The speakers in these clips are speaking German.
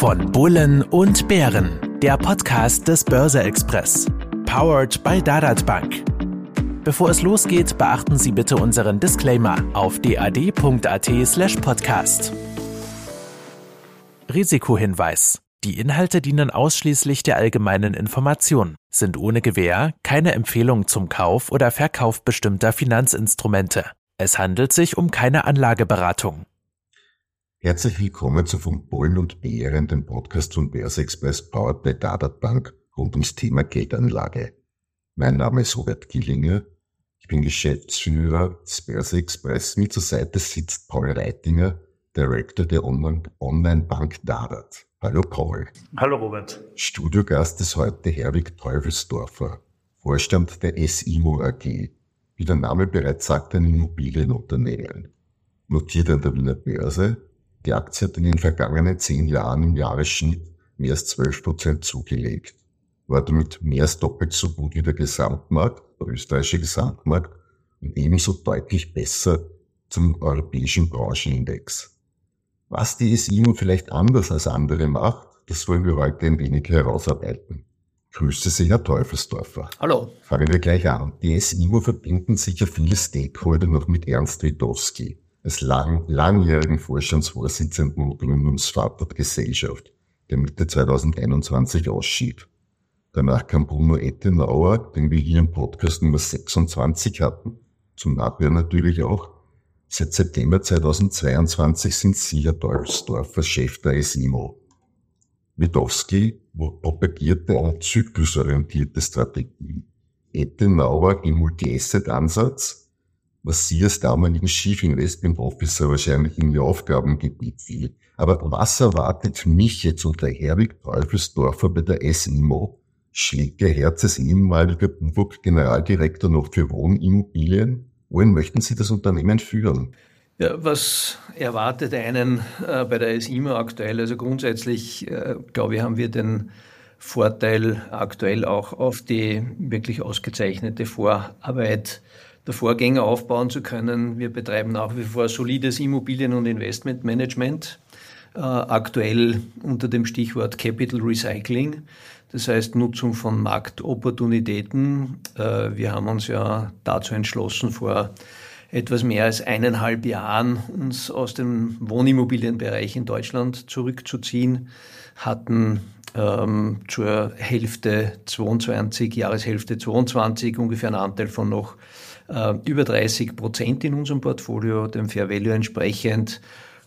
Von Bullen und Bären, der Podcast des Börse Express. Powered by Dadat Bank. Bevor es losgeht, beachten Sie bitte unseren Disclaimer auf dad.at/slash podcast. Risikohinweis. Die Inhalte dienen ausschließlich der allgemeinen Information, sind ohne Gewähr keine Empfehlung zum Kauf oder Verkauf bestimmter Finanzinstrumente. Es handelt sich um keine Anlageberatung. Herzlich willkommen zu Von Bullen und Bären, dem Podcast von Börse Express powered by Dadat Bank rund ums Thema Geldanlage. Mein Name ist Robert Gillinger. Ich bin Geschäftsführer des Börse Express. Mir zur Seite sitzt Paul Reitinger, Director der Online-Bank Dadat. Hallo Paul. Hallo Robert. Studiogast ist heute Herwig Teufelsdorfer, Vorstand der SIMO AG. Wie der Name bereits sagt, ein Immobilienunternehmen. Notiert an der Wiener Börse die Aktie hat in den vergangenen zehn Jahren im Jahresschnitt mehr als 12 Prozent zugelegt, war damit mehr als doppelt so gut wie der Gesamtmarkt, der österreichische Gesamtmarkt, und ebenso deutlich besser zum europäischen Branchenindex. Was die SIMO vielleicht anders als andere macht, das wollen wir heute ein wenig herausarbeiten. Grüße Sie, Herr Teufelsdorfer. Hallo. Fangen wir gleich an. Die SIMO verbinden sich ja viele Stakeholder noch mit Ernst Widowski als lang, langjährigen Vorstandsvorsitzenden der Gesellschaft, der Mitte 2021 ausschied. Danach kam Bruno Ettenauer, den wir hier im Podcast Nummer 26 hatten, zum Nachhören natürlich auch. Seit September 2022 sind Sie, Herr Dolfsdorfer, Chef der SIMO. Widowski propagierte eine zyklusorientierte Strategie. Ettenauer im Multi-Asset-Ansatz was Sie als damaligen Chief Investment Officer wahrscheinlich in Ihr Aufgabengebiet fiel. Aber was erwartet mich jetzt unter Herwig Teufelsdorfer bei der SNIMO? Schlägt Ihr Herz als ehemaliger BUWOG Generaldirektor noch für Wohnimmobilien? Wohin möchten Sie das Unternehmen führen? Ja, was erwartet einen äh, bei der SIMO aktuell? Also grundsätzlich, äh, glaube ich, haben wir den Vorteil aktuell auch auf die wirklich ausgezeichnete Vorarbeit der Vorgänger aufbauen zu können. Wir betreiben nach wie vor solides Immobilien- und Investmentmanagement, äh, aktuell unter dem Stichwort Capital Recycling, das heißt Nutzung von Marktopportunitäten. Äh, wir haben uns ja dazu entschlossen, vor etwas mehr als eineinhalb Jahren uns aus dem Wohnimmobilienbereich in Deutschland zurückzuziehen, hatten ähm, zur Hälfte 22, Jahreshälfte 22 ungefähr einen Anteil von noch äh, über 30 Prozent in unserem Portfolio, dem Fair Value entsprechend,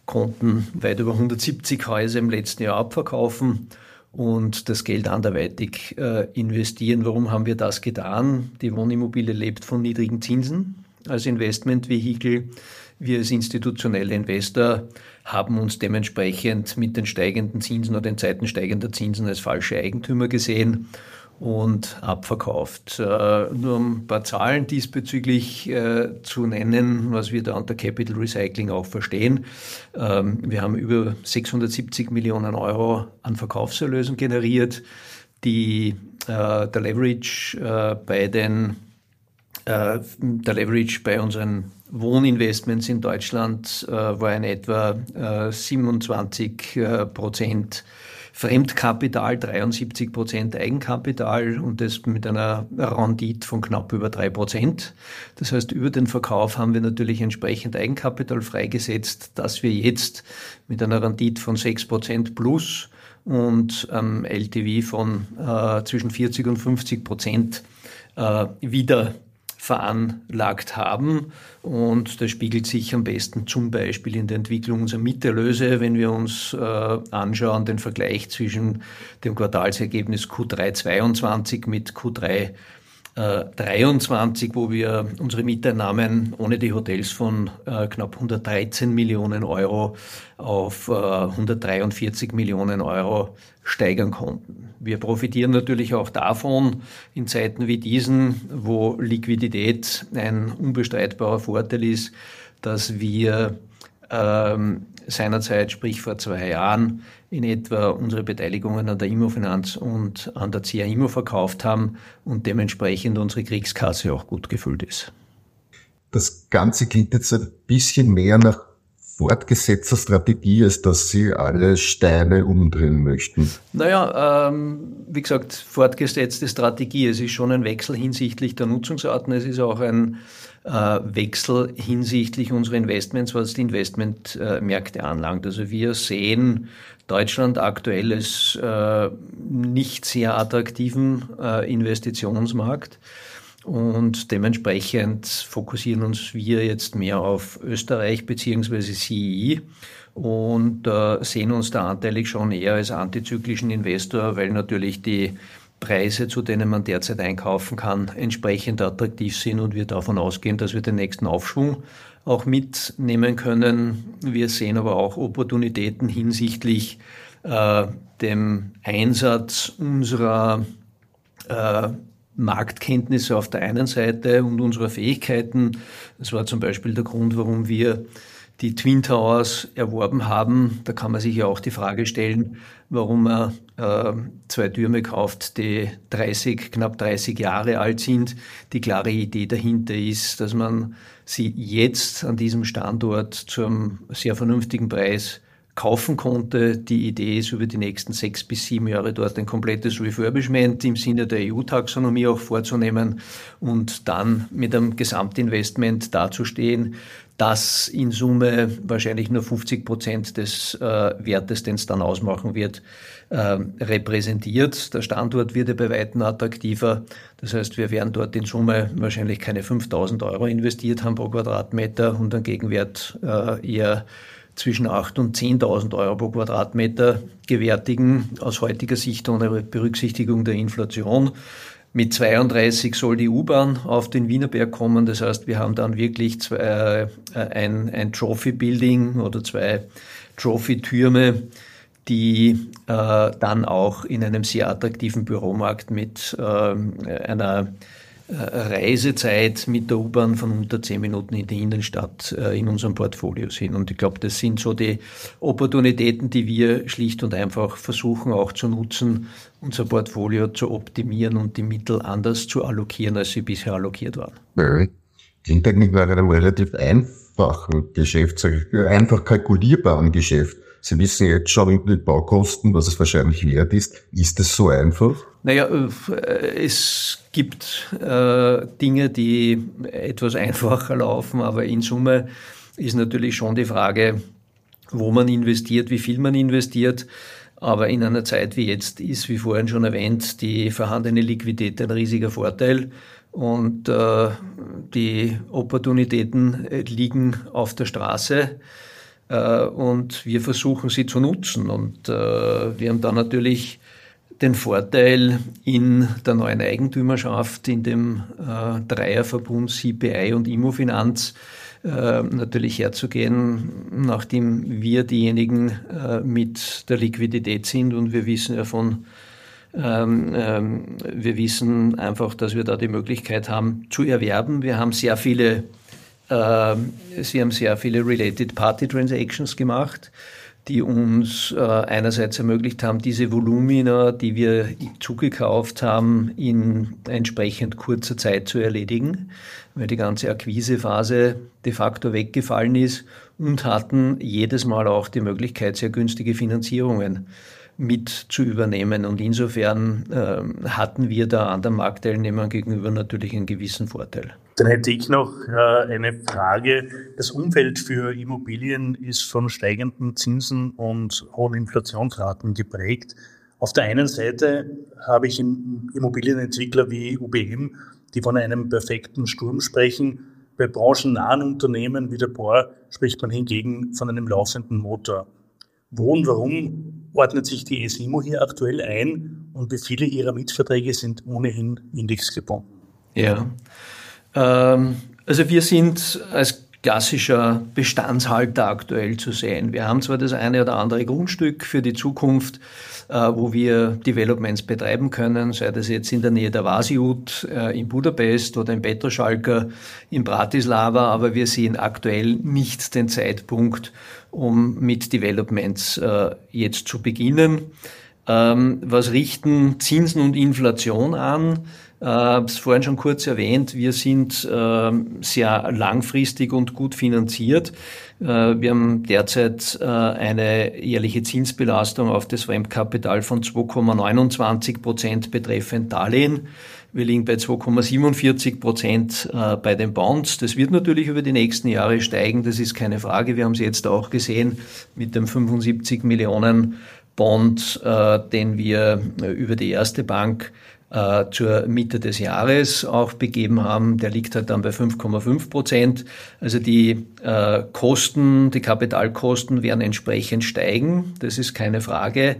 konnten weit über 170 Häuser im letzten Jahr abverkaufen und das Geld anderweitig äh, investieren. Warum haben wir das getan? Die Wohnimmobilie lebt von niedrigen Zinsen als Investmentvehikel. Wir als institutionelle Investor haben uns dementsprechend mit den steigenden Zinsen oder den Zeiten steigender Zinsen als falsche Eigentümer gesehen und abverkauft. Äh, nur um ein paar Zahlen diesbezüglich äh, zu nennen, was wir da unter Capital Recycling auch verstehen. Ähm, wir haben über 670 Millionen Euro an Verkaufserlösen generiert. Die, äh, der Leverage bei den der Leverage bei unseren Wohninvestments in Deutschland war in etwa 27 Prozent Fremdkapital, 73 Prozent Eigenkapital und das mit einer Rendite von knapp über drei Prozent. Das heißt, über den Verkauf haben wir natürlich entsprechend Eigenkapital freigesetzt, dass wir jetzt mit einer Rendite von sechs Prozent plus und ähm, LTV von äh, zwischen 40 und 50 Prozent äh, wieder veranlagt haben. Und das spiegelt sich am besten zum Beispiel in der Entwicklung unserer Mieterlöse, wenn wir uns äh, anschauen, den Vergleich zwischen dem Quartalsergebnis Q3 22 mit Q3 23, äh, wo wir unsere Mieteinnahmen ohne die Hotels von äh, knapp 113 Millionen Euro auf äh, 143 Millionen Euro steigern konnten. Wir profitieren natürlich auch davon in Zeiten wie diesen, wo Liquidität ein unbestreitbarer Vorteil ist, dass wir ähm, seinerzeit, sprich vor zwei Jahren, in etwa unsere Beteiligungen an der Immofinanz und an der CIA Immo verkauft haben und dementsprechend unsere Kriegskasse auch gut gefüllt ist. Das Ganze klingt jetzt ein bisschen mehr nach fortgesetzter Strategie, als dass Sie alle Steine umdrehen möchten? Naja, ähm, wie gesagt, fortgesetzte Strategie. Es ist schon ein Wechsel hinsichtlich der Nutzungsarten. Es ist auch ein Wechsel hinsichtlich unserer Investments, was die Investmentmärkte äh, anlangt. Also wir sehen Deutschland aktuell als äh, nicht sehr attraktiven äh, Investitionsmarkt. Und dementsprechend fokussieren uns wir jetzt mehr auf Österreich beziehungsweise CEI und äh, sehen uns da anteilig schon eher als antizyklischen Investor, weil natürlich die Preise, zu denen man derzeit einkaufen kann, entsprechend attraktiv sind und wir davon ausgehen, dass wir den nächsten Aufschwung auch mitnehmen können. Wir sehen aber auch Opportunitäten hinsichtlich äh, dem Einsatz unserer äh, Marktkenntnisse auf der einen Seite und unserer Fähigkeiten. Das war zum Beispiel der Grund, warum wir die Twin Towers erworben haben. Da kann man sich ja auch die Frage stellen, warum man äh, zwei Türme kauft, die 30, knapp 30 Jahre alt sind. Die klare Idee dahinter ist, dass man sie jetzt an diesem Standort zum sehr vernünftigen Preis kaufen konnte. Die Idee ist, über die nächsten sechs bis sieben Jahre dort ein komplettes Refurbishment im Sinne der EU-Taxonomie auch vorzunehmen und dann mit einem Gesamtinvestment dazustehen, das in Summe wahrscheinlich nur 50 Prozent des äh, Wertes, den es dann ausmachen wird, äh, repräsentiert. Der Standort wird ja bei weitem attraktiver. Das heißt, wir werden dort in Summe wahrscheinlich keine 5000 Euro investiert haben pro Quadratmeter und einen Gegenwert äh, eher zwischen 8.000 und 10.000 Euro pro Quadratmeter gewärtigen, aus heutiger Sicht ohne Berücksichtigung der Inflation. Mit 32 soll die U-Bahn auf den Wienerberg kommen. Das heißt, wir haben dann wirklich zwei, äh, ein, ein Trophy-Building oder zwei Trophy-Türme, die äh, dann auch in einem sehr attraktiven Büromarkt mit äh, einer Reisezeit mit der U-Bahn von unter zehn Minuten in die Innenstadt äh, in unserem Portfolio sind. Und ich glaube, das sind so die Opportunitäten, die wir schlicht und einfach versuchen auch zu nutzen, unser Portfolio zu optimieren und die Mittel anders zu allokieren, als sie bisher allokiert waren. Klingt eigentlich nach einem relativ einfachen Geschäft, einfach kalkulierbaren Geschäft. Sie wissen jetzt schon mit den Baukosten, was es wahrscheinlich wert ist. Ist es so einfach? Naja, äh, es gibt äh, Dinge, die etwas einfacher laufen, aber in Summe ist natürlich schon die Frage, wo man investiert, wie viel man investiert. Aber in einer Zeit wie jetzt ist, wie vorhin schon erwähnt, die vorhandene Liquidität ein riesiger Vorteil. Und äh, die Opportunitäten liegen auf der Straße. Äh, und wir versuchen sie zu nutzen. Und äh, wir haben da natürlich den Vorteil in der neuen Eigentümerschaft, in dem äh, Dreierverbund CPI und Immofinanz natürlich herzugehen, nachdem wir diejenigen mit der Liquidität sind und wir wissen ja von ähm, ähm, wir wissen einfach, dass wir da die Möglichkeit haben zu erwerben. Wir haben sehr viele sie haben sehr viele Related Party Transactions gemacht, die uns äh, einerseits ermöglicht haben, diese Volumina, die wir zugekauft haben, in entsprechend kurzer Zeit zu erledigen, weil die ganze Akquisephase de facto weggefallen ist und hatten jedes Mal auch die Möglichkeit, sehr günstige Finanzierungen mit zu übernehmen. Und insofern äh, hatten wir da anderen Marktteilnehmern gegenüber natürlich einen gewissen Vorteil. Dann hätte ich noch äh, eine Frage. Das Umfeld für Immobilien ist von steigenden Zinsen und hohen Inflationsraten geprägt. Auf der einen Seite habe ich Immobilienentwickler wie UBM, die von einem perfekten Sturm sprechen. Bei branchennahen Unternehmen wie der Bohr spricht man hingegen von einem laufenden Motor. Wo und warum ordnet sich die ESIMO hier aktuell ein und wie viele ihrer Mietverträge sind ohnehin indexgebunden? Ja, ähm, also wir sind als klassischer Bestandshalter aktuell zu sehen. Wir haben zwar das eine oder andere Grundstück für die Zukunft, äh, wo wir Developments betreiben können, sei das jetzt in der Nähe der Vasiut äh, in Budapest oder in Petroschalka in Bratislava, aber wir sehen aktuell nicht den Zeitpunkt, um mit Developments äh, jetzt zu beginnen. Ähm, was richten Zinsen und Inflation an? Habe es vorhin schon kurz erwähnt, wir sind äh, sehr langfristig und gut finanziert. Äh, wir haben derzeit äh, eine jährliche Zinsbelastung auf das Fremdkapital von 2,29 Prozent betreffend Darlehen. Wir liegen bei 2,47 Prozent äh, bei den Bonds. Das wird natürlich über die nächsten Jahre steigen, das ist keine Frage. Wir haben es jetzt auch gesehen mit dem 75 Millionen Bond, den wir über die erste Bank äh, zur Mitte des Jahres auch begeben haben. Der liegt halt dann bei 5,5 Prozent. Also die äh, Kosten, die Kapitalkosten werden entsprechend steigen. Das ist keine Frage.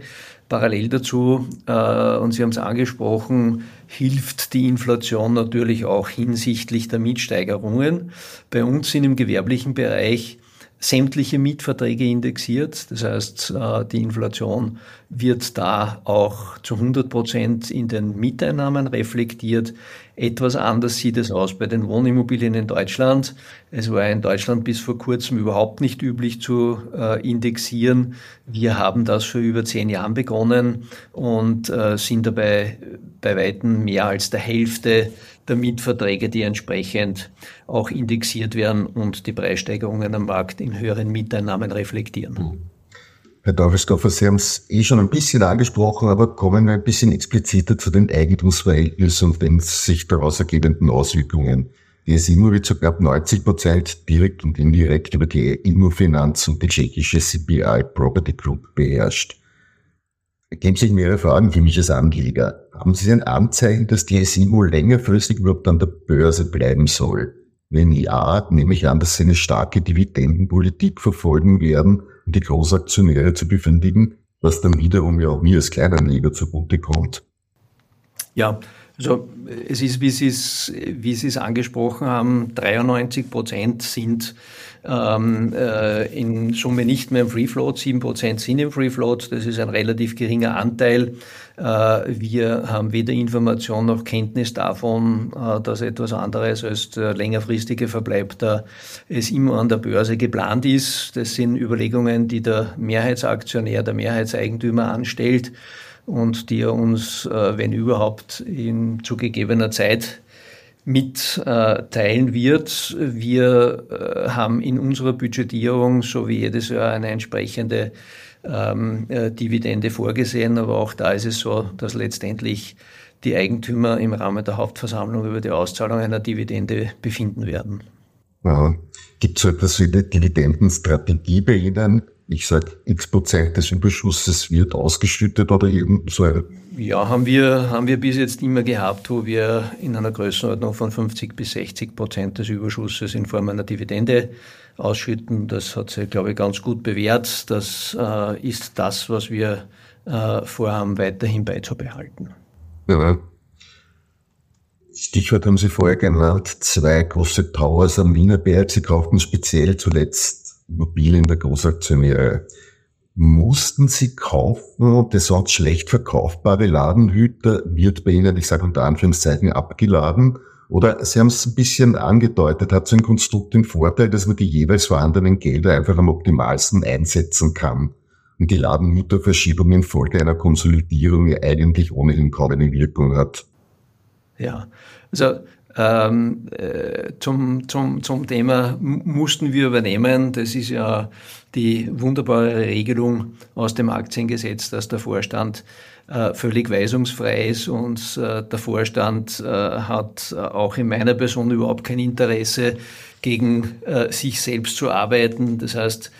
Parallel dazu, äh, und Sie haben es angesprochen, hilft die Inflation natürlich auch hinsichtlich der Mietsteigerungen. Bei uns sind im gewerblichen Bereich sämtliche Mietverträge indexiert. Das heißt, äh, die Inflation wird da auch zu 100 Prozent in den Mieteinnahmen reflektiert. Etwas anders sieht es aus bei den Wohnimmobilien in Deutschland. Es war in Deutschland bis vor kurzem überhaupt nicht üblich zu äh, indexieren. Wir haben das vor über zehn Jahren begonnen und äh, sind dabei bei weitem mehr als der Hälfte der Mietverträge, die entsprechend auch indexiert werden und die Preissteigerungen am Markt in höheren Mieteinnahmen reflektieren. Mhm. Herr Davisdorfer, Sie haben es eh schon ein bisschen angesprochen, aber kommen wir ein bisschen expliziter zu den Eigentumsverhältnissen und den sich daraus ergebenden Auswirkungen. Die SIMO wird zu knapp 90 Prozent direkt und indirekt über die Immofinanz und die tschechische CPI Property Group beherrscht. Geben sich mehrere Fragen für mich als Anleger. Haben Sie ein Anzeichen, dass die SIMO längerfristig überhaupt an der Börse bleiben soll? Wenn ja, nehme ich an, dass Sie eine starke Dividendenpolitik verfolgen werden die Großaktionäre zu befriedigen, was dann wiederum ja auch mir als Kleinanleger zugute kommt. Ja, also es ist, wie Sie es, wie Sie es angesprochen haben, 93 Prozent sind ähm, äh, in Summe nicht mehr im Free Float, 7 Prozent sind im Free Float. Das ist ein relativ geringer Anteil. Äh, wir haben weder Information noch Kenntnis davon, äh, dass etwas anderes als der längerfristige Verbleib da es immer an der Börse geplant ist. Das sind Überlegungen, die der Mehrheitsaktionär, der Mehrheitseigentümer anstellt und die er uns, äh, wenn überhaupt, in zugegebener Zeit mitteilen wird. Wir haben in unserer Budgetierung so wie jedes Jahr eine entsprechende ähm, äh, Dividende vorgesehen, aber auch da ist es so, dass letztendlich die Eigentümer im Rahmen der Hauptversammlung über die Auszahlung einer Dividende befinden werden. Ja. Gibt es so etwas wie eine Dividendenstrategie bei Ihnen? Ich sage, x Prozent des Überschusses wird ausgeschüttet oder eben so eine ja, haben wir, haben wir bis jetzt immer gehabt, wo wir in einer Größenordnung von 50 bis 60 Prozent des Überschusses in Form einer Dividende ausschütten. Das hat sich, glaube ich, ganz gut bewährt. Das äh, ist das, was wir äh, vorhaben, weiterhin beizubehalten. Ja. Stichwort haben Sie vorher genannt, zwei große Towers am Wienerberg. Sie kauften speziell zuletzt Immobilien der Großaktionäre. Mussten Sie kaufen, der sonst schlecht verkaufbare Ladenhüter wird bei Ihnen, ich sage unter Anführungszeichen, abgeladen? Oder Sie haben es ein bisschen angedeutet, hat so ein Konstrukt den Vorteil, dass man die jeweils vorhandenen Gelder einfach am optimalsten einsetzen kann und die Ladenhüterverschiebung infolge einer Konsolidierung ja eigentlich ohnehin kaum eine Wirkung hat. Ja, also ähm, äh, zum, zum, zum Thema mussten wir übernehmen. Das ist ja die wunderbare Regelung aus dem Aktiengesetz, dass der Vorstand äh, völlig weisungsfrei ist und äh, der Vorstand äh, hat auch in meiner Person überhaupt kein Interesse, gegen sich selbst zu arbeiten. Das heißt,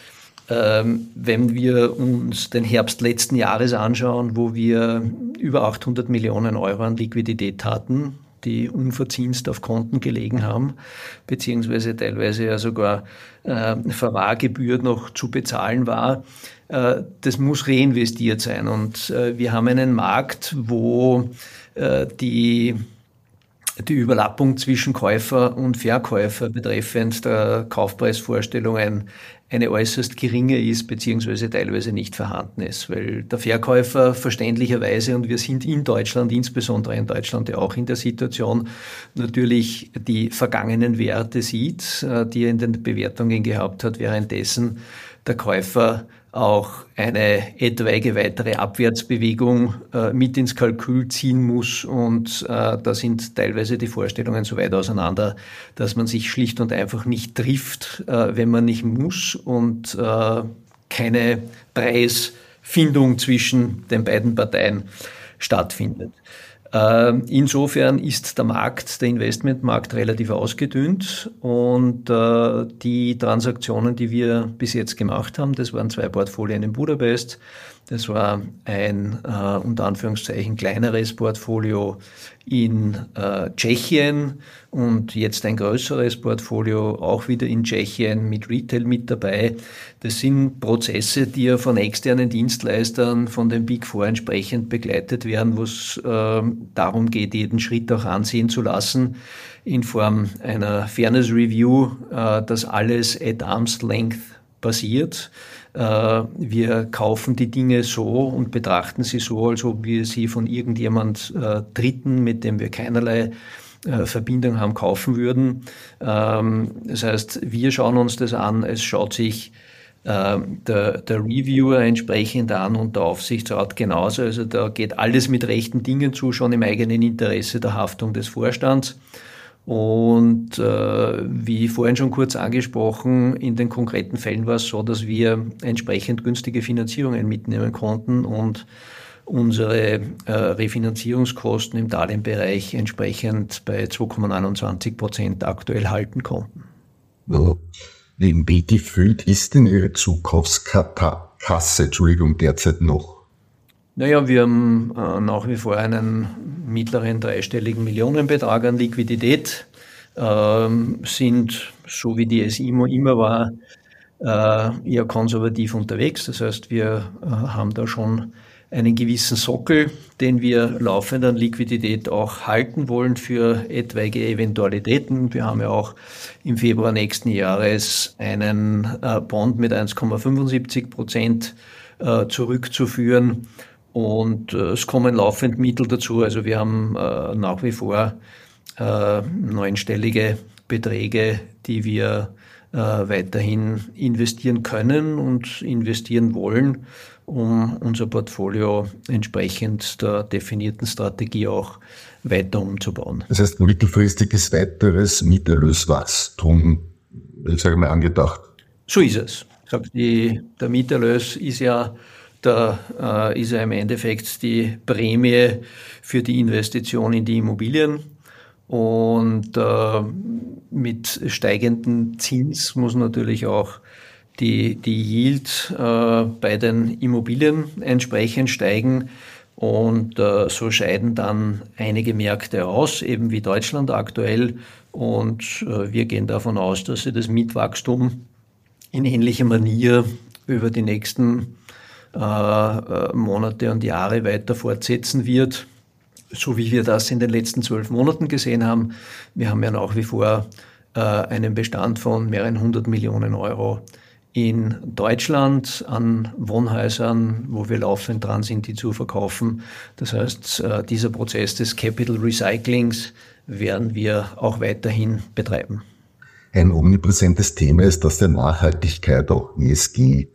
ähm, wenn wir uns den Herbst letzten Jahres anschauen, wo wir über 800 Millionen Euro an Liquidität hatten, die unverzinst auf Konten gelegen haben, beziehungsweise teilweise ja sogar äh, Verwahrgebühr noch zu bezahlen war. Äh, das muss reinvestiert sein. Und äh, wir haben einen Markt, wo äh, die die Überlappung zwischen Käufer und Verkäufer betreffend der Kaufpreisvorstellungen eine äußerst geringe ist, beziehungsweise teilweise nicht vorhanden ist, weil der Verkäufer verständlicherweise, und wir sind in Deutschland, insbesondere in Deutschland ja auch in der Situation, natürlich die vergangenen Werte sieht, äh, die er in den Bewertungen gehabt hat, währenddessen der Käufer auch eine etwaige weitere Abwärtsbewegung äh, mit ins Kalkül ziehen muss. Und äh, da sind teilweise die Vorstellungen so weit auseinander, dass man sich schlicht und einfach nicht trifft, äh, wenn man nicht muss und äh, keine Preisfindung zwischen den beiden Parteien stattfindet. Ähm, insofern ist der Markt, der Investmentmarkt relativ ausgedünnt und äh, die Transaktionen, die wir bis jetzt gemacht haben, das waren zwei Portfolien in Budapest, das war ein äh, unter Anführungszeichen kleineres Portfolio in äh, Tschechien und jetzt ein größeres Portfolio auch wieder in Tschechien mit Retail mit dabei. Das sind Prozesse, die ja von externen Dienstleistern, von den Big Four entsprechend begleitet werden, wo es äh, darum geht, jeden Schritt auch ansehen zu lassen in Form einer Fairness Review, äh, dass alles at Arm's Length passiert. Äh, wir kaufen die Dinge so und betrachten sie so, als ob wir sie von irgendjemand äh, Dritten, mit dem wir keinerlei äh, Verbindung haben, kaufen würden. Ähm, das heißt, wir schauen uns das an, es schaut sich der, der Reviewer entsprechend an und der Aufsichtsrat genauso. Also da geht alles mit rechten Dingen zu, schon im eigenen Interesse der Haftung des Vorstands. Und äh, wie vorhin schon kurz angesprochen, in den konkreten Fällen war es so, dass wir entsprechend günstige Finanzierungen mitnehmen konnten und unsere äh, Refinanzierungskosten im Darlehenbereich entsprechend bei 2,29 Prozent aktuell halten konnten. Wie gefüllt ist denn Ihre Zukaufskasse, Entschuldigung, derzeit noch? Naja, wir haben äh, nach wie vor einen mittleren dreistelligen Millionenbetrag an Liquidität, ähm, sind, so wie die SIMO immer war, äh, eher konservativ unterwegs. Das heißt, wir äh, haben da schon einen gewissen Sockel, den wir laufend an Liquidität auch halten wollen für etwaige Eventualitäten. Wir haben ja auch im Februar nächsten Jahres einen äh, Bond mit 1,75 Prozent äh, zurückzuführen. Und äh, es kommen laufend Mittel dazu. Also wir haben nach wie vor neunstellige Beträge, die wir weiterhin investieren können und investieren wollen, um unser Portfolio entsprechend der definierten Strategie auch weiter umzubauen. Das heißt, mittelfristiges weiteres Mieterlöswachstum, ich sage mal, angedacht. So ist es. Die, der Mieterlös ist ja da äh, ist ja im Endeffekt die Prämie für die Investition in die Immobilien. Und äh, mit steigendem Zins muss natürlich auch die, die Yield äh, bei den Immobilien entsprechend steigen. Und äh, so scheiden dann einige Märkte aus, eben wie Deutschland aktuell. Und äh, wir gehen davon aus, dass sie das Mietwachstum in ähnlicher Manier über die nächsten äh, äh, Monate und Jahre weiter fortsetzen wird, so wie wir das in den letzten zwölf Monaten gesehen haben. Wir haben ja nach wie vor äh, einen Bestand von mehreren hundert Millionen Euro in Deutschland an Wohnhäusern, wo wir laufend dran sind, die zu verkaufen. Das heißt, dieser Prozess des Capital Recyclings werden wir auch weiterhin betreiben. Ein omnipräsentes Thema ist das der Nachhaltigkeit, auch ESG.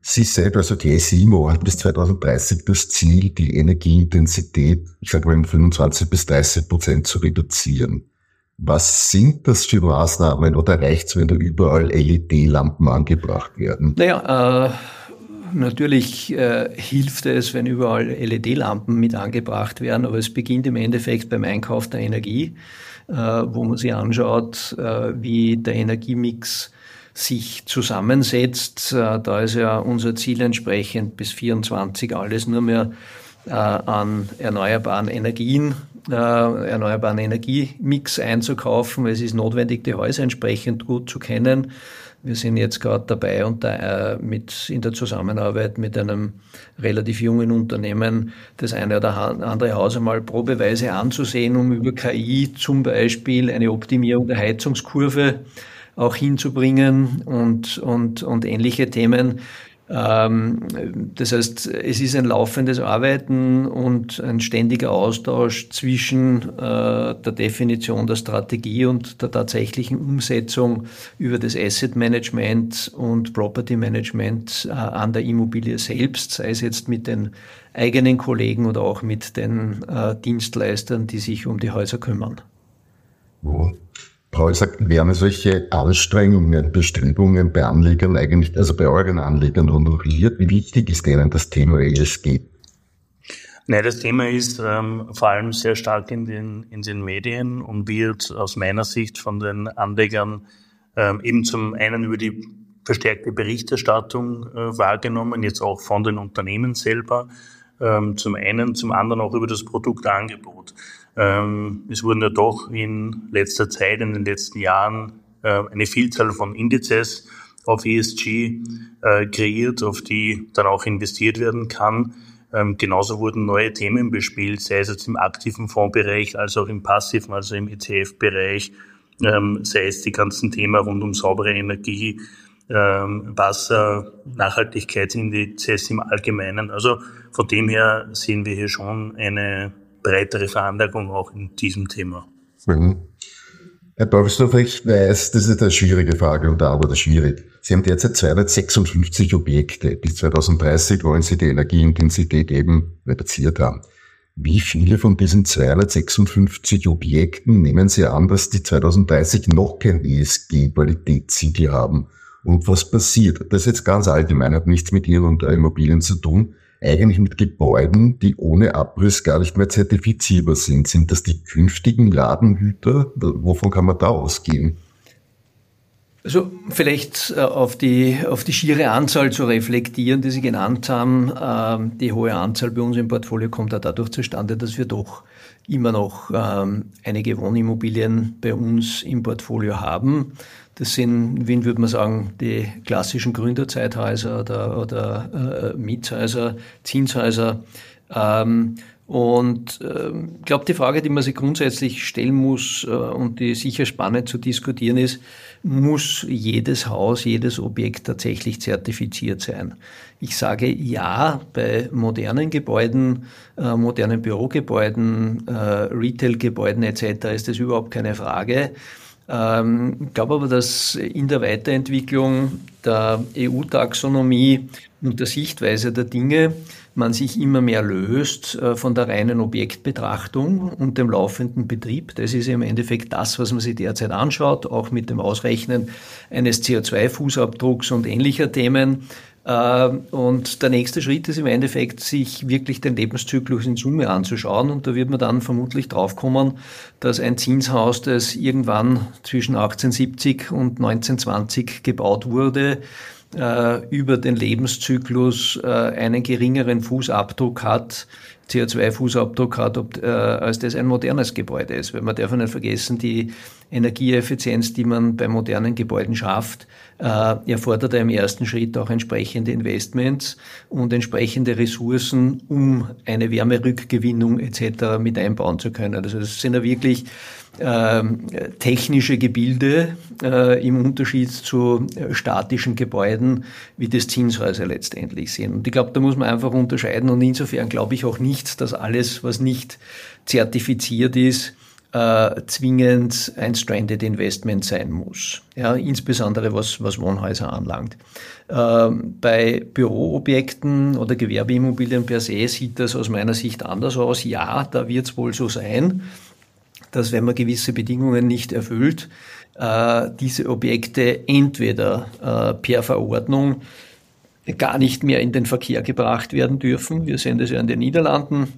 Sie selbst, also die SIMO, hat bis 2030 das Ziel, die Energieintensität, ich sage mal, um 25 bis 30 Prozent zu reduzieren. Was sind das für Maßnahmen oder reicht es, wenn da überall LED-Lampen angebracht werden? Naja, äh, natürlich äh, hilft es, wenn überall LED-Lampen mit angebracht werden, aber es beginnt im Endeffekt beim Einkauf der Energie, äh, wo man sich anschaut, äh, wie der Energiemix sich zusammensetzt. Äh, da ist ja unser Ziel entsprechend bis 24 alles nur mehr an erneuerbaren Energien, äh, erneuerbaren Energiemix einzukaufen. Es ist notwendig, die Häuser entsprechend gut zu kennen. Wir sind jetzt gerade dabei und äh, mit in der Zusammenarbeit mit einem relativ jungen Unternehmen das eine oder andere Haus einmal probeweise anzusehen, um über KI zum Beispiel eine Optimierung der Heizungskurve auch hinzubringen und, und, und ähnliche Themen. Ähm, das heißt, es ist ein laufendes Arbeiten und ein ständiger Austausch zwischen äh, der Definition der Strategie und der tatsächlichen Umsetzung über das Asset Management und Property Management äh, an der Immobilie selbst, sei es jetzt mit den eigenen Kollegen oder auch mit den äh, Dienstleistern, die sich um die Häuser kümmern. Paul sagt, werden solche Anstrengungen, Bestrebungen bei Anlegern eigentlich, also bei euren Anlegern honoriert? Wie wichtig ist denen das Thema ESG? Nein, das Thema ist ähm, vor allem sehr stark in den, in den Medien und wird aus meiner Sicht von den Anlegern ähm, eben zum einen über die verstärkte Berichterstattung äh, wahrgenommen, jetzt auch von den Unternehmen selber, ähm, zum einen, zum anderen auch über das Produktangebot. Ähm, es wurden ja doch in letzter Zeit, in den letzten Jahren, äh, eine Vielzahl von Indizes auf ESG äh, kreiert, auf die dann auch investiert werden kann. Ähm, genauso wurden neue Themen bespielt, sei es jetzt im aktiven Fondsbereich, als auch im passiven, also im ETF-Bereich, ähm, sei es die ganzen Themen rund um saubere Energie, ähm, Wasser, Nachhaltigkeitsindizes im Allgemeinen. Also von dem her sehen wir hier schon eine breitere Veranlagung auch in diesem Thema. Mhm. Herr Dorfsdorf, ich weiß, das ist eine schwierige Frage und aber schwierig. Sie haben derzeit 256 Objekte. Bis 2030 wollen Sie die Energieintensität eben reduziert haben. Wie viele von diesen 256 Objekten nehmen Sie an, dass die 2030 noch kein ESG-Qualitätssiegel haben? Und was passiert? Das ist jetzt ganz allgemein, hat nichts mit Ihren und Immobilien zu tun eigentlich mit Gebäuden, die ohne Abriss gar nicht mehr zertifizierbar sind. Sind das die künftigen Ladenhüter? Wovon kann man da ausgehen? Also vielleicht äh, auf die, auf die schiere Anzahl zu reflektieren, die Sie genannt haben. Ähm, die hohe Anzahl bei uns im Portfolio kommt auch dadurch zustande, dass wir doch immer noch ähm, einige Wohnimmobilien bei uns im Portfolio haben. Das sind, in Wien würde man sagen, die klassischen Gründerzeithäuser oder, oder äh, Mietshäuser, Zinshäuser. Ähm, und ich ähm, glaube, die Frage, die man sich grundsätzlich stellen muss äh, und die sicher spannend zu diskutieren ist, muss jedes Haus, jedes Objekt tatsächlich zertifiziert sein? Ich sage ja, bei modernen Gebäuden, äh, modernen Bürogebäuden, äh, Retailgebäuden etc. ist das überhaupt keine Frage. Ähm, ich glaube aber, dass in der Weiterentwicklung der EU-Taxonomie und der Sichtweise der Dinge man sich immer mehr löst äh, von der reinen Objektbetrachtung und dem laufenden Betrieb. Das ist im Endeffekt das, was man sich derzeit anschaut, auch mit dem Ausrechnen eines CO2-Fußabdrucks und ähnlicher Themen. Äh, und der nächste Schritt ist im Endeffekt, sich wirklich den Lebenszyklus in Summe anzuschauen. Und da wird man dann vermutlich draufkommen, dass ein Zinshaus, das irgendwann zwischen 1870 und 1920 gebaut wurde, äh, über den Lebenszyklus äh, einen geringeren Fußabdruck hat, CO2-Fußabdruck hat, äh, als das ein modernes Gebäude ist. Weil man darf nicht vergessen, die Energieeffizienz, die man bei modernen Gebäuden schafft, äh, erfordert im ersten Schritt auch entsprechende Investments und entsprechende Ressourcen, um eine Wärmerückgewinnung etc. mit einbauen zu können. Also das sind ja wirklich ähm, technische Gebilde äh, im Unterschied zu äh, statischen Gebäuden, wie das Zinshäuser letztendlich sind. Und ich glaube, da muss man einfach unterscheiden und insofern glaube ich auch nicht, dass alles, was nicht zertifiziert ist, äh, zwingend ein Stranded Investment sein muss. Ja, insbesondere was, was Wohnhäuser anlangt. Ähm, bei Büroobjekten oder Gewerbeimmobilien per se sieht das aus meiner Sicht anders aus. Ja, da wird es wohl so sein, dass wenn man gewisse Bedingungen nicht erfüllt, äh, diese Objekte entweder äh, per Verordnung gar nicht mehr in den Verkehr gebracht werden dürfen. Wir sehen das ja in den Niederlanden,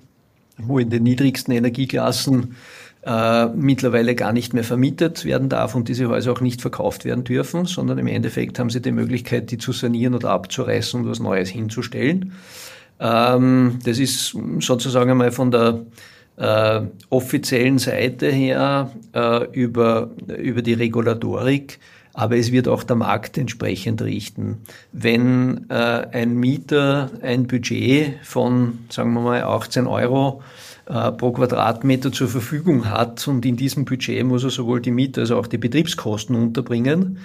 wo in den niedrigsten Energieklassen äh, mittlerweile gar nicht mehr vermietet werden darf und diese Häuser auch nicht verkauft werden dürfen, sondern im Endeffekt haben sie die Möglichkeit, die zu sanieren oder abzureißen und was Neues hinzustellen. Ähm, das ist sozusagen einmal von der äh, offiziellen Seite her äh, über, über die Regulatorik, aber es wird auch der Markt entsprechend richten. Wenn äh, ein Mieter ein Budget von, sagen wir mal, 18 Euro äh, pro Quadratmeter zur Verfügung hat und in diesem Budget muss er sowohl die Miete als auch die Betriebskosten unterbringen,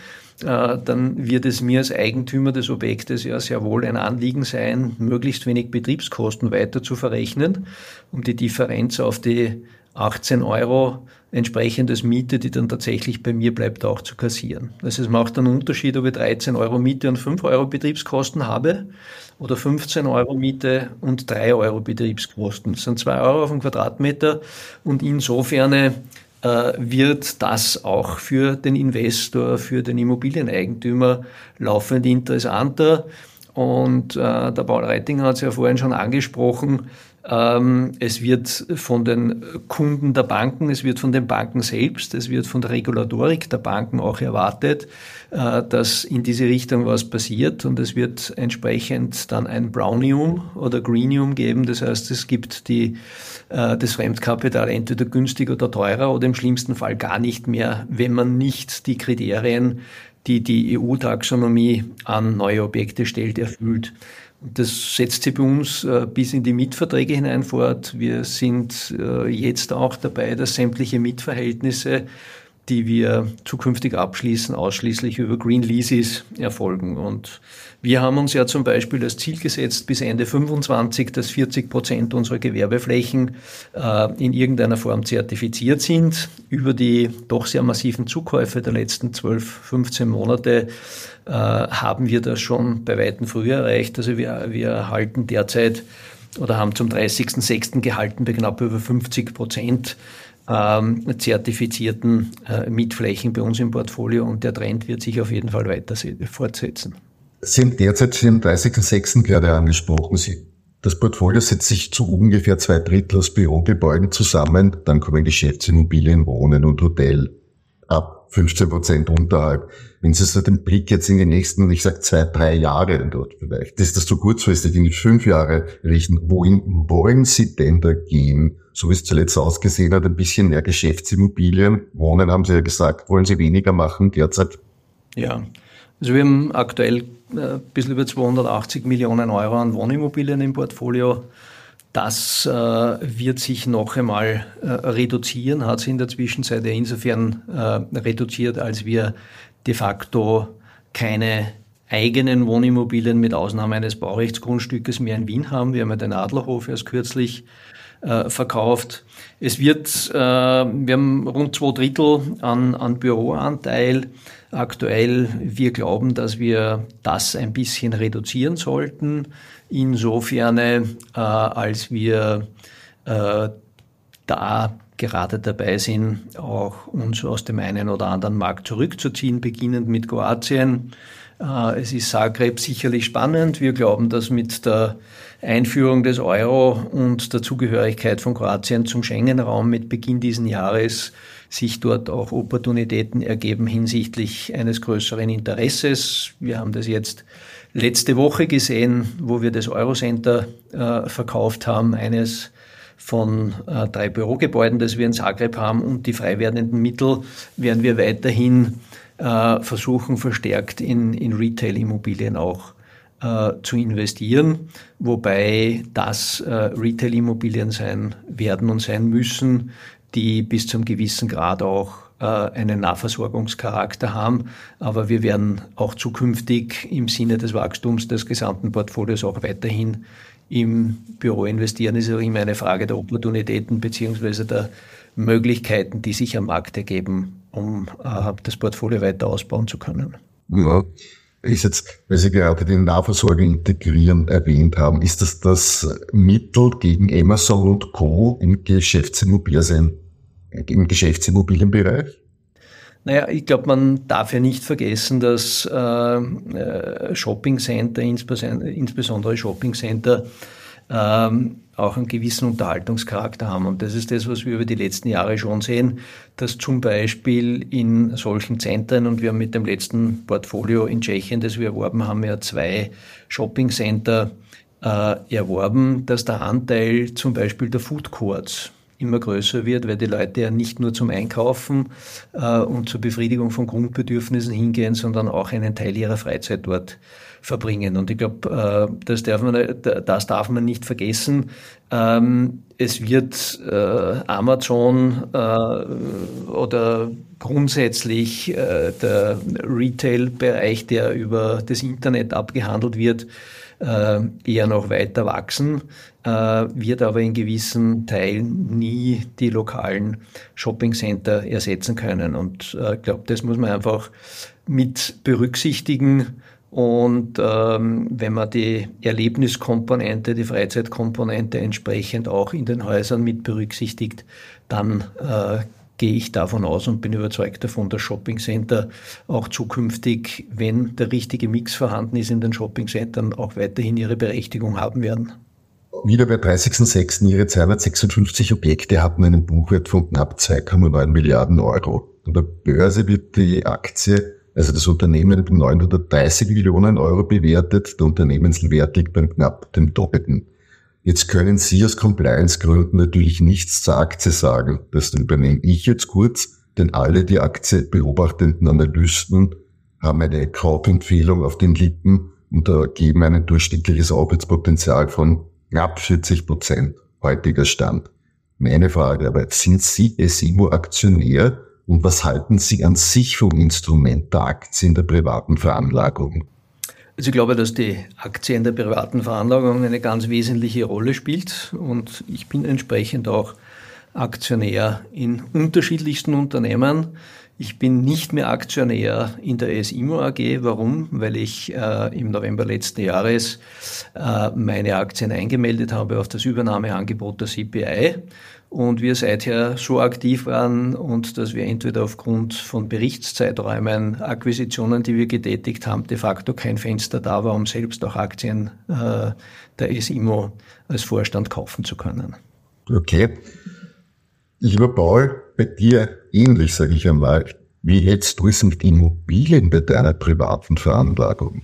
äh, dann wird es mir als Eigentümer des Objektes ja sehr wohl ein Anliegen sein, möglichst wenig Betriebskosten weiter zu verrechnen, um die Differenz auf die 18 Euro entsprechendes Miete, die dann tatsächlich bei mir bleibt, auch zu kassieren. Also es macht einen Unterschied, ob ich 13 Euro Miete und 5 Euro Betriebskosten habe oder 15 Euro Miete und 3 Euro Betriebskosten. Das sind 2 Euro auf den Quadratmeter und insofern äh, wird das auch für den Investor, für den Immobilieneigentümer laufend interessanter. Und äh, der Paul Reitinger hat es ja vorhin schon angesprochen, es wird von den Kunden der Banken, es wird von den Banken selbst, es wird von der Regulatorik der Banken auch erwartet, äh, dass in diese Richtung was passiert und es wird entsprechend dann ein Brownium oder Greenium geben. Das heißt, es gibt die, äh, das Fremdkapital entweder günstig oder teurer oder im schlimmsten Fall gar nicht mehr, wenn man nicht die Kriterien die die EU-Taxonomie an neue Objekte stellt, erfüllt. Das setzt sich bei uns äh, bis in die Mietverträge hinein fort. Wir sind äh, jetzt auch dabei, dass sämtliche Mietverhältnisse die wir zukünftig abschließen, ausschließlich über Green Leases erfolgen. Und wir haben uns ja zum Beispiel das Ziel gesetzt, bis Ende 25, dass 40 Prozent unserer Gewerbeflächen äh, in irgendeiner Form zertifiziert sind. Über die doch sehr massiven Zukäufe der letzten 12, 15 Monate äh, haben wir das schon bei weitem früher erreicht. Also wir, wir erhalten derzeit oder haben zum 30.06. gehalten bei knapp über 50 Prozent ähm, zertifizierten äh, Mietflächen bei uns im Portfolio und der Trend wird sich auf jeden Fall weiter fortsetzen. Haben derzeit den 30.06. gerade angesprochen. Sie, das Portfolio setzt sich zu ungefähr zwei Drittel aus Bürogebäuden zusammen. Dann kommen Geschäftsimmobilien, Wohnen und Hotel ab 15 Prozent unterhalb. Wenn Sie so den Blick jetzt in die nächsten, ich sag zwei, drei Jahre dort vielleicht, ist das zu kurzfristig in fünf Jahre richten, wohin wollen Sie denn da gehen? So wie es zuletzt ausgesehen hat, ein bisschen mehr Geschäftsimmobilien. Wohnen haben Sie ja gesagt, wollen Sie weniger machen derzeit? Ja, also wir haben aktuell ein bisschen über 280 Millionen Euro an Wohnimmobilien im Portfolio. Das äh, wird sich noch einmal äh, reduzieren, hat sich in der Zwischenzeit insofern äh, reduziert, als wir de facto keine eigenen Wohnimmobilien mit Ausnahme eines Baurechtsgrundstückes mehr in Wien haben. Wir haben ja den Adlerhof erst kürzlich äh, verkauft. Es wird, äh, wir haben rund zwei Drittel an, an Büroanteil aktuell. Wir glauben, dass wir das ein bisschen reduzieren sollten. Insofern, äh, als wir äh, da gerade dabei sind, auch uns aus dem einen oder anderen Markt zurückzuziehen, beginnend mit Kroatien. Äh, es ist Zagreb sicherlich spannend. Wir glauben, dass mit der Einführung des Euro und der Zugehörigkeit von Kroatien zum Schengen-Raum mit Beginn dieses Jahres sich dort auch Opportunitäten ergeben hinsichtlich eines größeren Interesses. Wir haben das jetzt letzte Woche gesehen, wo wir das Eurocenter äh, verkauft haben, eines von äh, drei Bürogebäuden, das wir in Zagreb haben und die frei werdenden Mittel werden wir weiterhin äh, versuchen, verstärkt in, in Retail-Immobilien auch äh, zu investieren, wobei das äh, Retail-Immobilien sein werden und sein müssen, die bis zum gewissen Grad auch äh, einen Nahversorgungscharakter haben. Aber wir werden auch zukünftig im Sinne des Wachstums des gesamten Portfolios auch weiterhin im Büro investieren. Ist auch immer eine Frage der Opportunitäten beziehungsweise der Möglichkeiten, die sich am Markt ergeben, um äh, das Portfolio weiter ausbauen zu können. Ja, ist jetzt, weil Sie gerade den Nahversorger integrieren erwähnt haben, ist das das Mittel gegen Amazon und Co. im Geschäftsimmobilien, im Geschäftsimmobilienbereich? Naja, ich glaube, man darf ja nicht vergessen, dass äh, äh Shopping Center, insbesondere Shopping Center, ähm, auch einen gewissen Unterhaltungscharakter haben. Und das ist das, was wir über die letzten Jahre schon sehen, dass zum Beispiel in solchen Zentren, und wir haben mit dem letzten Portfolio in Tschechien, das wir erworben haben, ja zwei Shopping-Center äh, erworben, dass der Anteil zum Beispiel der Food Courts immer größer wird, weil die Leute ja nicht nur zum Einkaufen äh, und zur Befriedigung von Grundbedürfnissen hingehen, sondern auch einen Teil ihrer Freizeit dort verbringen. Und ich glaube, äh, das, darf man, das darf man nicht vergessen. Ähm, es wird äh, Amazon äh, oder grundsätzlich äh, der Retail-Bereich, der über das Internet abgehandelt wird, äh, eher noch weiter wachsen, äh, wird aber in gewissen Teilen nie die lokalen Shopping-Center ersetzen können. Und äh, ich glaube, das muss man einfach mit berücksichtigen und ähm, wenn man die Erlebniskomponente, die Freizeitkomponente entsprechend auch in den Häusern mit berücksichtigt, dann äh, gehe ich davon aus und bin überzeugt davon, dass Shopping Center auch zukünftig, wenn der richtige Mix vorhanden ist in den Shopping Centern, auch weiterhin ihre Berechtigung haben werden. Wieder bei 30.06. Ihre 256 Objekte hatten einen Buchwert von knapp 2,9 Milliarden Euro. An der Börse wird die Aktie also das Unternehmen mit 930 Millionen Euro bewertet, der Unternehmenswert liegt beim knapp dem Doppelten. Jetzt können Sie aus Compliance-Gründen natürlich nichts zur Aktie sagen. Das übernehme ich jetzt kurz, denn alle die Aktie beobachtenden Analysten haben eine Kaufempfehlung auf den Lippen und geben ein durchschnittliches Aufwärtspotenzial von knapp 40 Prozent heutiger Stand. Meine Frage aber, sind Sie SIMO-Aktionär und was halten Sie an sich vom Instrument der Aktien der privaten Veranlagung? Also ich glaube, dass die Aktie in der privaten Veranlagung eine ganz wesentliche Rolle spielt und ich bin entsprechend auch Aktionär in unterschiedlichsten Unternehmen. Ich bin nicht mehr Aktionär in der SIMO AG. Warum? Weil ich äh, im November letzten Jahres äh, meine Aktien eingemeldet habe auf das Übernahmeangebot der CPI und wir seither so aktiv waren und dass wir entweder aufgrund von Berichtszeiträumen, Akquisitionen, die wir getätigt haben, de facto kein Fenster da war, um selbst auch Aktien äh, der SIMO als Vorstand kaufen zu können. Okay. Lieber Paul, bei dir ähnlich, sage ich einmal. Wie hättest du es mit Immobilien bei deiner privaten Veranlagung?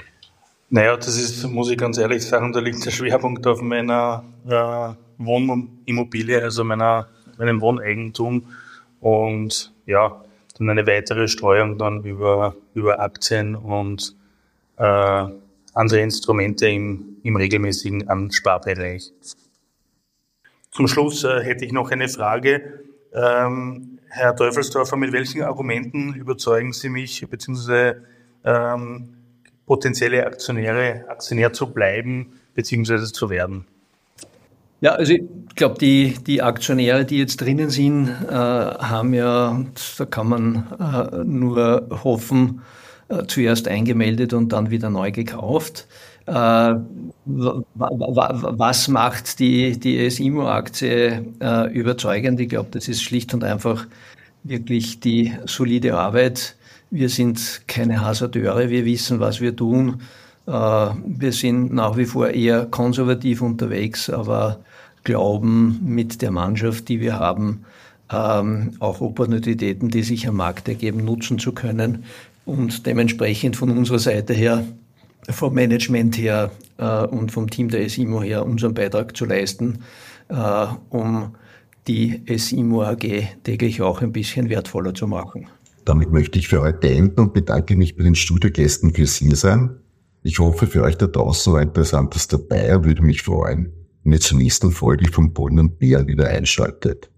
Naja, das ist, muss ich ganz ehrlich sagen, da liegt der Schwerpunkt auf meiner äh, Wohnimmobilie, also meiner, meinem Wohneigentum und ja, dann eine weitere Streuung dann über, über Aktien und äh, andere Instrumente im, im regelmäßigen Ansparbereich. Zum Schluss äh, hätte ich noch eine Frage. Ähm, Herr Teufelsdorfer, mit welchen Argumenten überzeugen Sie mich, beziehungsweise ähm, potenzielle Aktionäre, Aktionär zu bleiben, beziehungsweise zu werden? Ja, also ich glaube, die, die Aktionäre, die jetzt drinnen sind, äh, haben ja, da kann man äh, nur hoffen, äh, zuerst eingemeldet und dann wieder neu gekauft. Äh, was macht die, die SIMO-Aktie äh, überzeugend? Ich glaube, das ist schlicht und einfach wirklich die solide Arbeit. Wir sind keine Hasardeure, wir wissen, was wir tun. Äh, wir sind nach wie vor eher konservativ unterwegs, aber glauben mit der Mannschaft, die wir haben, ähm, auch Opportunitäten, die sich am Markt ergeben, nutzen zu können und dementsprechend von unserer Seite her, vom Management her äh, und vom Team der SIMO her unseren Beitrag zu leisten, äh, um die SIMO AG täglich auch ein bisschen wertvoller zu machen. Damit möchte ich für heute enden und bedanke mich bei den Studiogästen fürs Hiersein. Ich hoffe, für euch da draußen war Interessantes dabei und würde mich freuen, wenn ihr zur nächsten Folge von Pollen und Bär wieder einschaltet.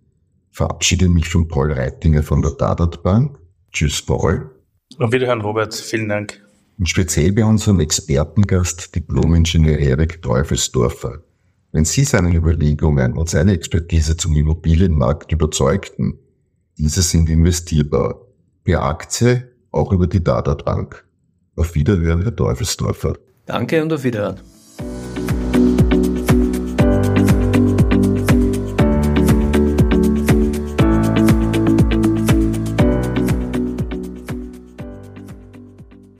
Verabschiede mich von Paul Reitinger von der Dadat Bank. Tschüss, Paul. Auf Wiederhören, Robert. Vielen Dank. Und speziell bei unserem Expertengast, Diplom-Ingenieur Erik Teufelsdorfer. Wenn Sie seine Überlegungen und seine Expertise zum Immobilienmarkt überzeugten, diese sind investierbar. Per Aktie, auch über die Dadat Bank. Auf Wiederhören, Herr Teufelsdorfer. Danke und auf Wiederhören.